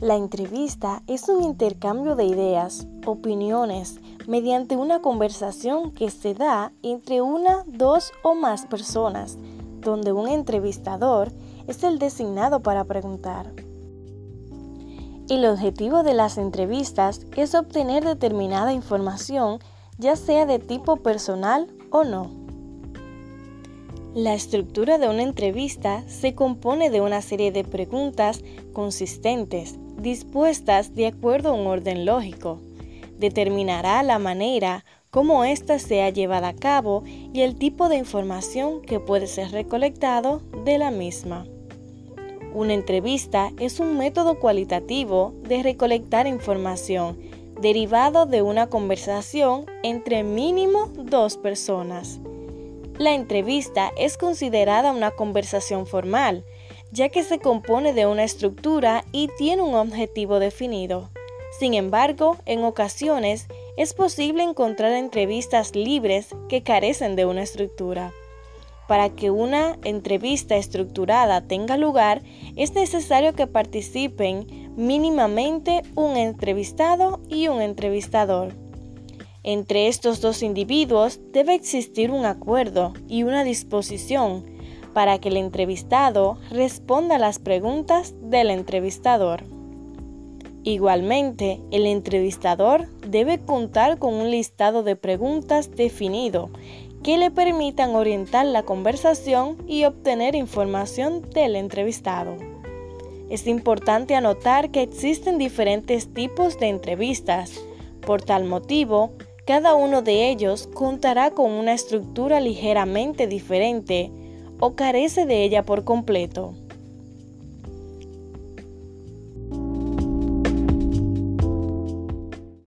La entrevista es un intercambio de ideas, opiniones, mediante una conversación que se da entre una, dos o más personas, donde un entrevistador es el designado para preguntar. El objetivo de las entrevistas es obtener determinada información, ya sea de tipo personal o no. La estructura de una entrevista se compone de una serie de preguntas consistentes dispuestas de acuerdo a un orden lógico. Determinará la manera como ésta sea llevada a cabo y el tipo de información que puede ser recolectado de la misma. Una entrevista es un método cualitativo de recolectar información derivado de una conversación entre mínimo dos personas. La entrevista es considerada una conversación formal, ya que se compone de una estructura y tiene un objetivo definido. Sin embargo, en ocasiones es posible encontrar entrevistas libres que carecen de una estructura. Para que una entrevista estructurada tenga lugar, es necesario que participen mínimamente un entrevistado y un entrevistador. Entre estos dos individuos debe existir un acuerdo y una disposición para que el entrevistado responda a las preguntas del entrevistador. Igualmente, el entrevistador debe contar con un listado de preguntas definido que le permitan orientar la conversación y obtener información del entrevistado. Es importante anotar que existen diferentes tipos de entrevistas. Por tal motivo, cada uno de ellos contará con una estructura ligeramente diferente o carece de ella por completo.